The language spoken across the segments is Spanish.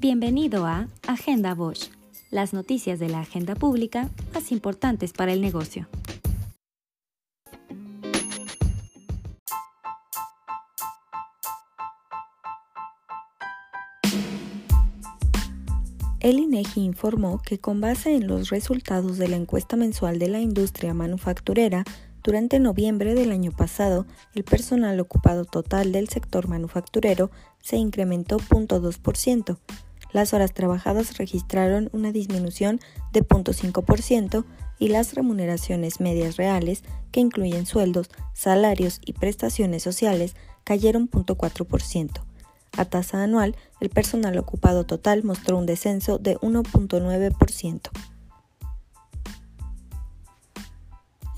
Bienvenido a Agenda Bosch, las noticias de la agenda pública más importantes para el negocio. El INEGI informó que con base en los resultados de la encuesta mensual de la industria manufacturera, durante noviembre del año pasado, el personal ocupado total del sector manufacturero se incrementó 0.2%. Las horas trabajadas registraron una disminución de 0.5% y las remuneraciones medias reales, que incluyen sueldos, salarios y prestaciones sociales, cayeron 0.4%. A tasa anual, el personal ocupado total mostró un descenso de 1.9%.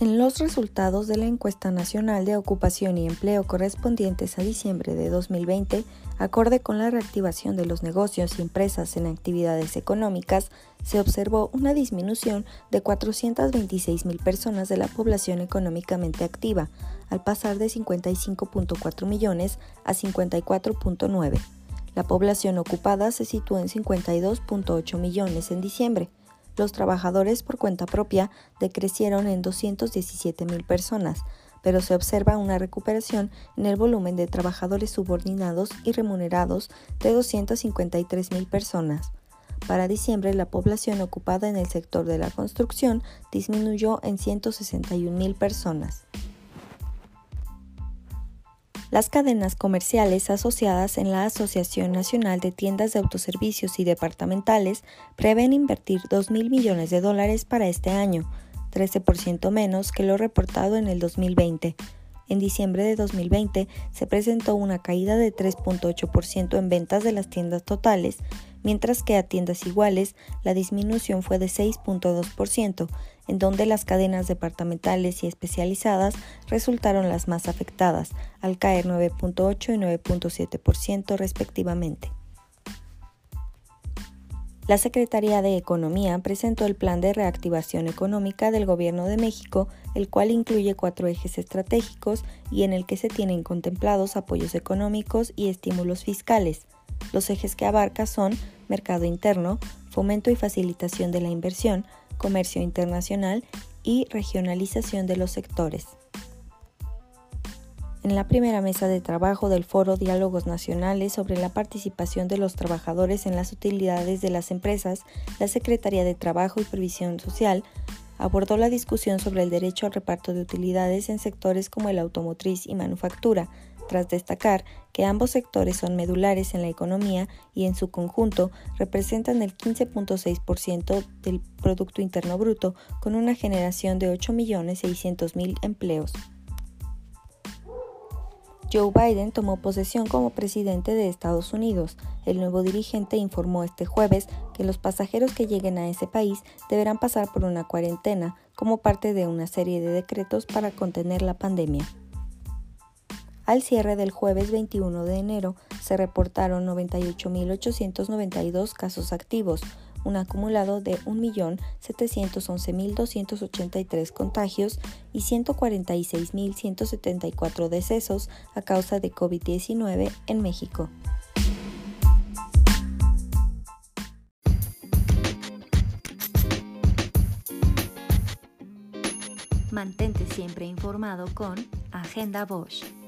En los resultados de la encuesta nacional de ocupación y empleo correspondientes a diciembre de 2020, acorde con la reactivación de los negocios y empresas en actividades económicas, se observó una disminución de 426 mil personas de la población económicamente activa, al pasar de 55.4 millones a 54.9. La población ocupada se situó en 52.8 millones en diciembre los trabajadores por cuenta propia decrecieron en 217 mil personas, pero se observa una recuperación en el volumen de trabajadores subordinados y remunerados de 253 mil personas. Para diciembre, la población ocupada en el sector de la construcción disminuyó en 161 mil personas. Las cadenas comerciales asociadas en la Asociación Nacional de Tiendas de Autoservicios y Departamentales prevén invertir 2 mil millones de dólares para este año, 13% menos que lo reportado en el 2020. En diciembre de 2020 se presentó una caída de 3.8% en ventas de las tiendas totales, mientras que a tiendas iguales la disminución fue de 6.2%, en donde las cadenas departamentales y especializadas resultaron las más afectadas, al caer 9.8 y 9.7% respectivamente. La Secretaría de Economía presentó el Plan de Reactivación Económica del Gobierno de México, el cual incluye cuatro ejes estratégicos y en el que se tienen contemplados apoyos económicos y estímulos fiscales. Los ejes que abarca son mercado interno, fomento y facilitación de la inversión, comercio internacional y regionalización de los sectores. En la primera mesa de trabajo del Foro Diálogos Nacionales sobre la participación de los trabajadores en las utilidades de las empresas, la Secretaría de Trabajo y Previsión Social abordó la discusión sobre el derecho al reparto de utilidades en sectores como el automotriz y manufactura, tras destacar que ambos sectores son medulares en la economía y en su conjunto representan el 15.6% del Producto Interno Bruto con una generación de 8.600.000 empleos. Joe Biden tomó posesión como presidente de Estados Unidos. El nuevo dirigente informó este jueves que los pasajeros que lleguen a ese país deberán pasar por una cuarentena como parte de una serie de decretos para contener la pandemia. Al cierre del jueves 21 de enero se reportaron 98.892 casos activos, un acumulado de 1.711.283 contagios y 146.174 decesos a causa de COVID-19 en México. Mantente siempre informado con Agenda Bosch.